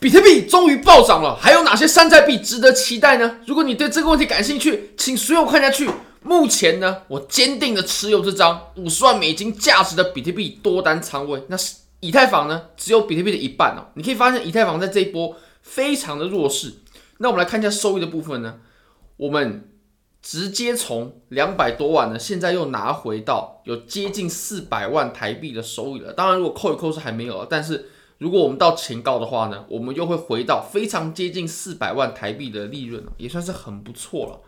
比特币终于暴涨了，还有哪些山寨币值得期待呢？如果你对这个问题感兴趣，请随我看下去。目前呢，我坚定的持有这张五十万美金价值的比特币多单仓位。那是以太坊呢，只有比特币的一半哦。你可以发现以太坊在这一波非常的弱势。那我们来看一下收益的部分呢，我们直接从两百多万呢，现在又拿回到有接近四百万台币的收益了。当然，如果扣一扣是还没有，但是。如果我们到前高的话呢，我们又会回到非常接近四百万台币的利润，也算是很不错了。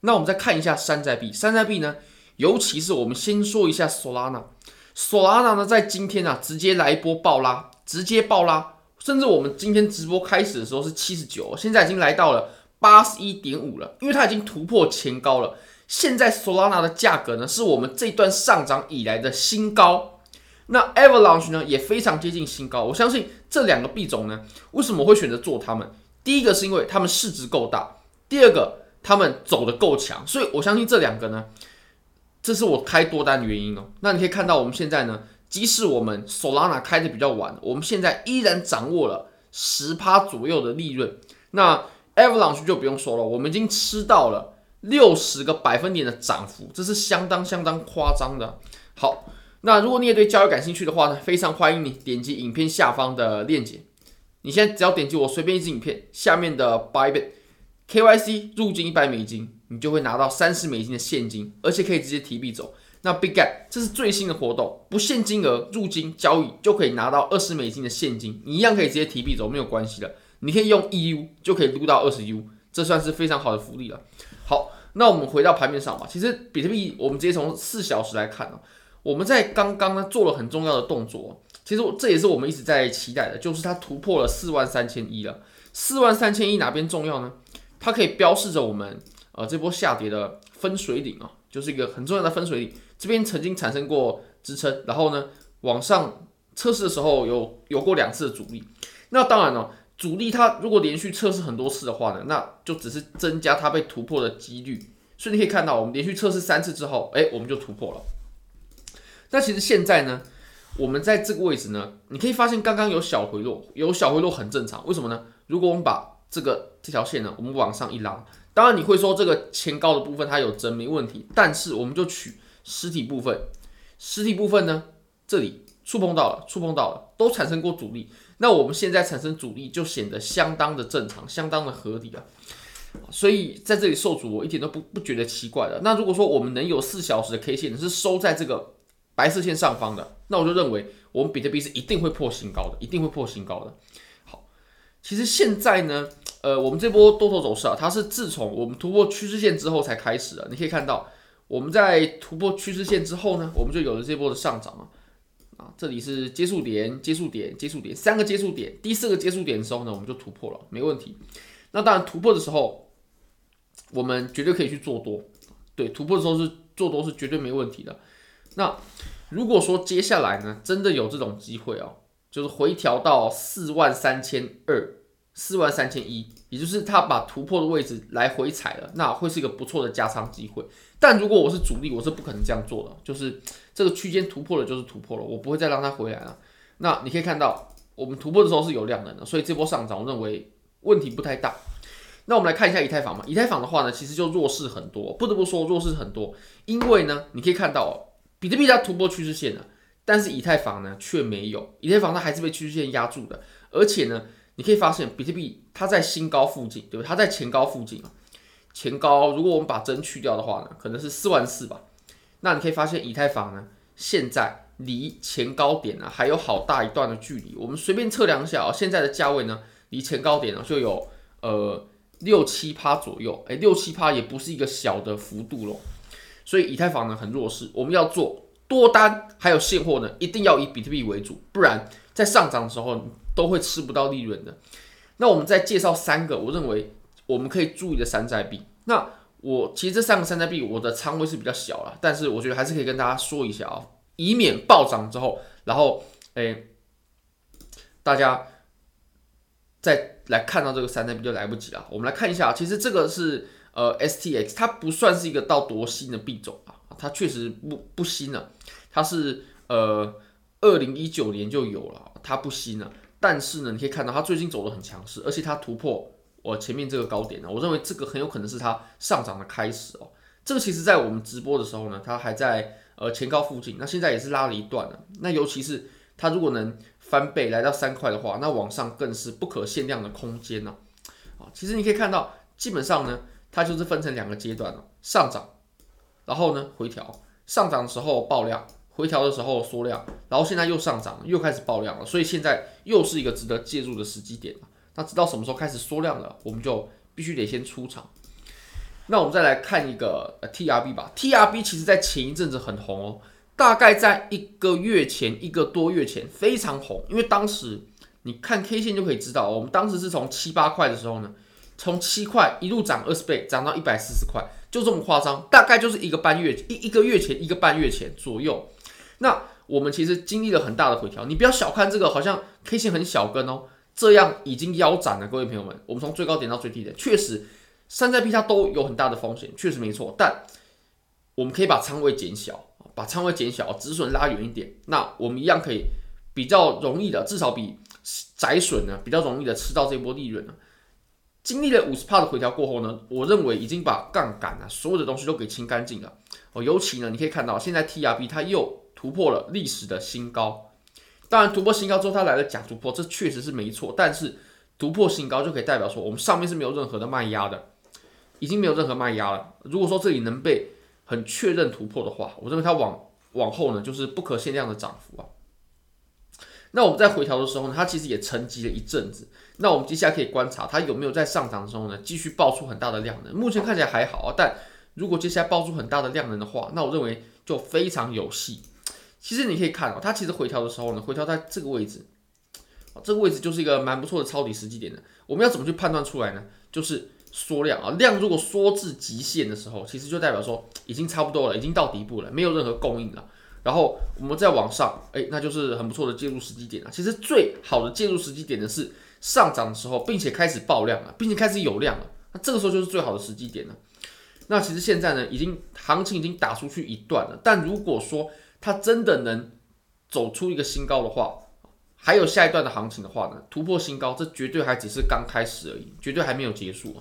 那我们再看一下山寨币，山寨币呢，尤其是我们先说一下 Solana，Solana 呢在今天啊直接来一波暴拉，直接暴拉，甚至我们今天直播开始的时候是七十九，现在已经来到了八十一点五了，因为它已经突破前高了。现在 Solana 的价格呢，是我们这段上涨以来的新高。那 Avalanche 呢也非常接近新高，我相信这两个币种呢，为什么会选择做它们？第一个是因为它们市值够大，第二个它们走得够强，所以我相信这两个呢，这是我开多单的原因哦。那你可以看到我们现在呢，即使我们 Solana 开的比较晚，我们现在依然掌握了十趴左右的利润。那 Avalanche 就不用说了，我们已经吃到了六十个百分点的涨幅，这是相当相当夸张的。好。那如果你也对交易感兴趣的话呢，非常欢迎你点击影片下方的链接。你现在只要点击我随便一支影片下面的 Bybit KYC 入金一百美金，你就会拿到三十美金的现金，而且可以直接提币走。那 Big Gap 这是最新的活动，不限金额入金交易就可以拿到二十美金的现金，你一样可以直接提币走，没有关系的。你可以用 EU 就可以撸到二十 U，这算是非常好的福利了。好，那我们回到盘面上吧。其实比特币我们直接从四小时来看啊。我们在刚刚呢做了很重要的动作，其实这也是我们一直在期待的，就是它突破了四万三千一了。四万三千一哪边重要呢？它可以标示着我们呃这波下跌的分水岭啊，就是一个很重要的分水岭。这边曾经产生过支撑，然后呢往上测试的时候有有过两次的阻力。那当然了，阻力它如果连续测试很多次的话呢，那就只是增加它被突破的几率。所以你可以看到，我们连续测试三次之后，哎，我们就突破了。那其实现在呢，我们在这个位置呢，你可以发现刚刚有小回落，有小回落很正常。为什么呢？如果我们把这个这条线呢，我们往上一拉，当然你会说这个前高的部分它有真没问题，但是我们就取实体部分，实体部分呢，这里触碰到了，触碰到了，都产生过阻力。那我们现在产生阻力就显得相当的正常，相当的合理啊。所以在这里受阻，我一点都不不觉得奇怪的。那如果说我们能有四小时的 K 线是收在这个。白色线上方的，那我就认为我们比特币是一定会破新高的，一定会破新高的。好，其实现在呢，呃，我们这波多头走势啊，它是自从我们突破趋势线之后才开始的。你可以看到，我们在突破趋势线之后呢，我们就有了这波的上涨啊。啊，这里是接触点，接触点，接触点，三个接触点，第四个接触点的时候呢，我们就突破了，没问题。那当然突破的时候，我们绝对可以去做多，对，突破的时候是做多是绝对没问题的。那如果说接下来呢，真的有这种机会哦，就是回调到四万三千二、四万三千一，也就是他把突破的位置来回踩了，那会是一个不错的加仓机会。但如果我是主力，我是不可能这样做的，就是这个区间突破了就是突破了，我不会再让它回来了。那你可以看到，我们突破的时候是有量能的，所以这波上涨我认为问题不太大。那我们来看一下以太坊嘛，以太坊的话呢，其实就弱势很多，不得不说弱势很多，因为呢，你可以看到。比特币它突破趋势线了，但是以太坊呢却没有，以太坊它还是被趋势线压住的，而且呢，你可以发现比特币它在新高附近，对不？它在前高附近啊，前高如果我们把针去掉的话呢，可能是四万四吧。那你可以发现以太坊呢，现在离前高点呢还有好大一段的距离。我们随便测量一下啊，现在的价位呢，离前高点呢就有呃六七趴左右，哎，六七趴也不是一个小的幅度喽。所以以太坊呢很弱势，我们要做多单还有现货呢，一定要以比特币为主，不然在上涨的时候都会吃不到利润的。那我们再介绍三个我认为我们可以注意的山寨币。那我其实这三个山寨币我的仓位是比较小了，但是我觉得还是可以跟大家说一下啊，以免暴涨之后，然后诶大家再来看到这个山寨币就来不及了。我们来看一下，其实这个是。呃，STX 它不算是一个到多新的币种啊，它确实不不新了，它是呃二零一九年就有了，它不新了。但是呢，你可以看到它最近走得很强势，而且它突破我前面这个高点呢，我认为这个很有可能是它上涨的开始哦。这个其实在我们直播的时候呢，它还在呃前高附近，那现在也是拉了一段了。那尤其是它如果能翻倍来到三块的话，那往上更是不可限量的空间呢。啊，其实你可以看到，基本上呢，它就是分成两个阶段了，上涨，然后呢回调，上涨的时候爆量。回调的时候缩量，然后现在又上涨，又开始爆量了，所以现在又是一个值得介入的时机点了。那直到什么时候开始缩量了，我们就必须得先出场。那我们再来看一个呃 TRB 吧，TRB 其实在前一阵子很红哦，大概在一个月前，一个多月前非常红，因为当时你看 K 线就可以知道，我们当时是从七八块的时候呢，从七块一路涨二十倍，涨到一百四十块，就这么夸张，大概就是一个半月一一个月前，一个半月前左右。那我们其实经历了很大的回调，你不要小看这个，好像 K 线很小根哦，这样已经腰斩了，各位朋友们。我们从最高点到最低点，确实山寨币它都有很大的风险，确实没错。但我们可以把仓位减小，把仓位减小，止损拉远一点，那我们一样可以比较容易的，至少比窄损呢比较容易的吃到这波利润了。经历了五十帕的回调过后呢，我认为已经把杠杆啊所有的东西都给清干净了哦。尤其呢，你可以看到现在 TRB 它又。突破了历史的新高，当然突破新高之后，它来了假突破，这确实是没错。但是突破新高就可以代表说，我们上面是没有任何的卖压的，已经没有任何卖压了。如果说这里能被很确认突破的话，我认为它往往后呢就是不可限量的涨幅啊。那我们在回调的时候呢，它其实也沉寂了一阵子。那我们接下来可以观察它有没有在上涨的时候呢，继续爆出很大的量能。目前看起来还好啊，但如果接下来爆出很大的量能的话，那我认为就非常有戏。其实你可以看哦，它其实回调的时候呢，回调在这个位置，这个位置就是一个蛮不错的抄底时机点的。我们要怎么去判断出来呢？就是缩量啊，量如果缩至极限的时候，其实就代表说已经差不多了，已经到底部了，没有任何供应了。然后我们再往上，哎，那就是很不错的介入时机点了。其实最好的介入时机点呢是上涨的时候，并且开始爆量了，并且开始有量了，那这个时候就是最好的时机点了。那其实现在呢，已经行情已经打出去一段了，但如果说它真的能走出一个新高的话，还有下一段的行情的话呢，突破新高，这绝对还只是刚开始而已，绝对还没有结束。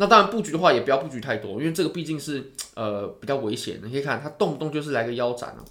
那当然布局的话，也不要布局太多，因为这个毕竟是 呃比较危险。你可以看它动不动就是来个腰斩了。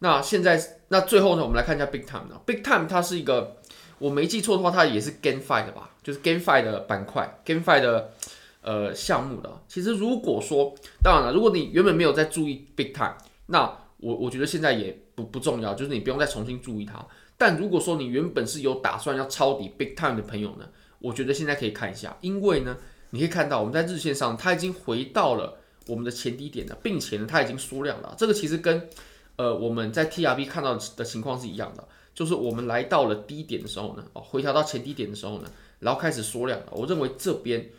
那现在那最后呢，我们来看一下 Big Time 呢，Big Time 它是一个我没记错的话，它也是 GameFi 的吧，就是 GameFi 的板块，GameFi 的呃项目的。其实如果说当然了，如果你原本没有在注意 Big Time。那我我觉得现在也不不重要，就是你不用再重新注意它。但如果说你原本是有打算要抄底 Big Time 的朋友呢，我觉得现在可以看一下，因为呢，你可以看到我们在日线上它已经回到了我们的前低点了，并且呢它已经缩量了。这个其实跟呃我们在 TRB 看到的情况是一样的，就是我们来到了低点的时候呢，哦回调到前低点的时候呢，然后开始缩量了。我认为这边，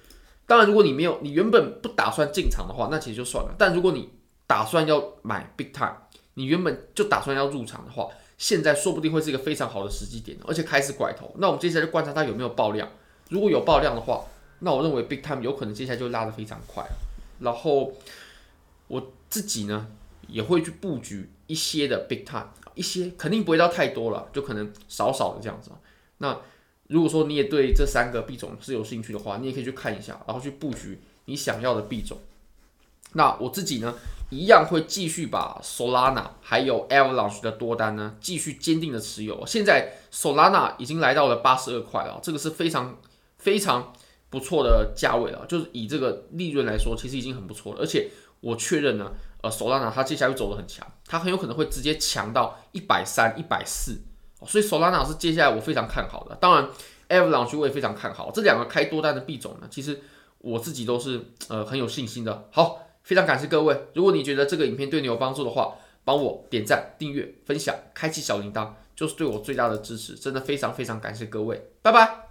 当然如果你没有你原本不打算进场的话，那其实就算了。但如果你打算要买 Big Time，你原本就打算要入场的话，现在说不定会是一个非常好的时机点，而且开始拐头。那我们接下来就观察它有没有爆量，如果有爆量的话，那我认为 Big Time 有可能接下来就拉得非常快。然后我自己呢也会去布局一些的 Big Time，一些肯定不会到太多了，就可能少少的这样子。那如果说你也对这三个币种是有兴趣的话，你也可以去看一下，然后去布局你想要的币种。那我自己呢，一样会继续把 Solana 还有 Avalanche 的多单呢，继续坚定的持有。现在 Solana 已经来到了八十二块了，这个是非常非常不错的价位了，就是以这个利润来说，其实已经很不错了。而且我确认呢，呃，Solana 它接下来会走得很强，它很有可能会直接强到一百三、一百四，所以 Solana 是接下来我非常看好的。当然，Avalanche 我也非常看好，这两个开多单的币种呢，其实我自己都是呃很有信心的。好。非常感谢各位，如果你觉得这个影片对你有帮助的话，帮我点赞、订阅、分享、开启小铃铛，就是对我最大的支持。真的非常非常感谢各位，拜拜。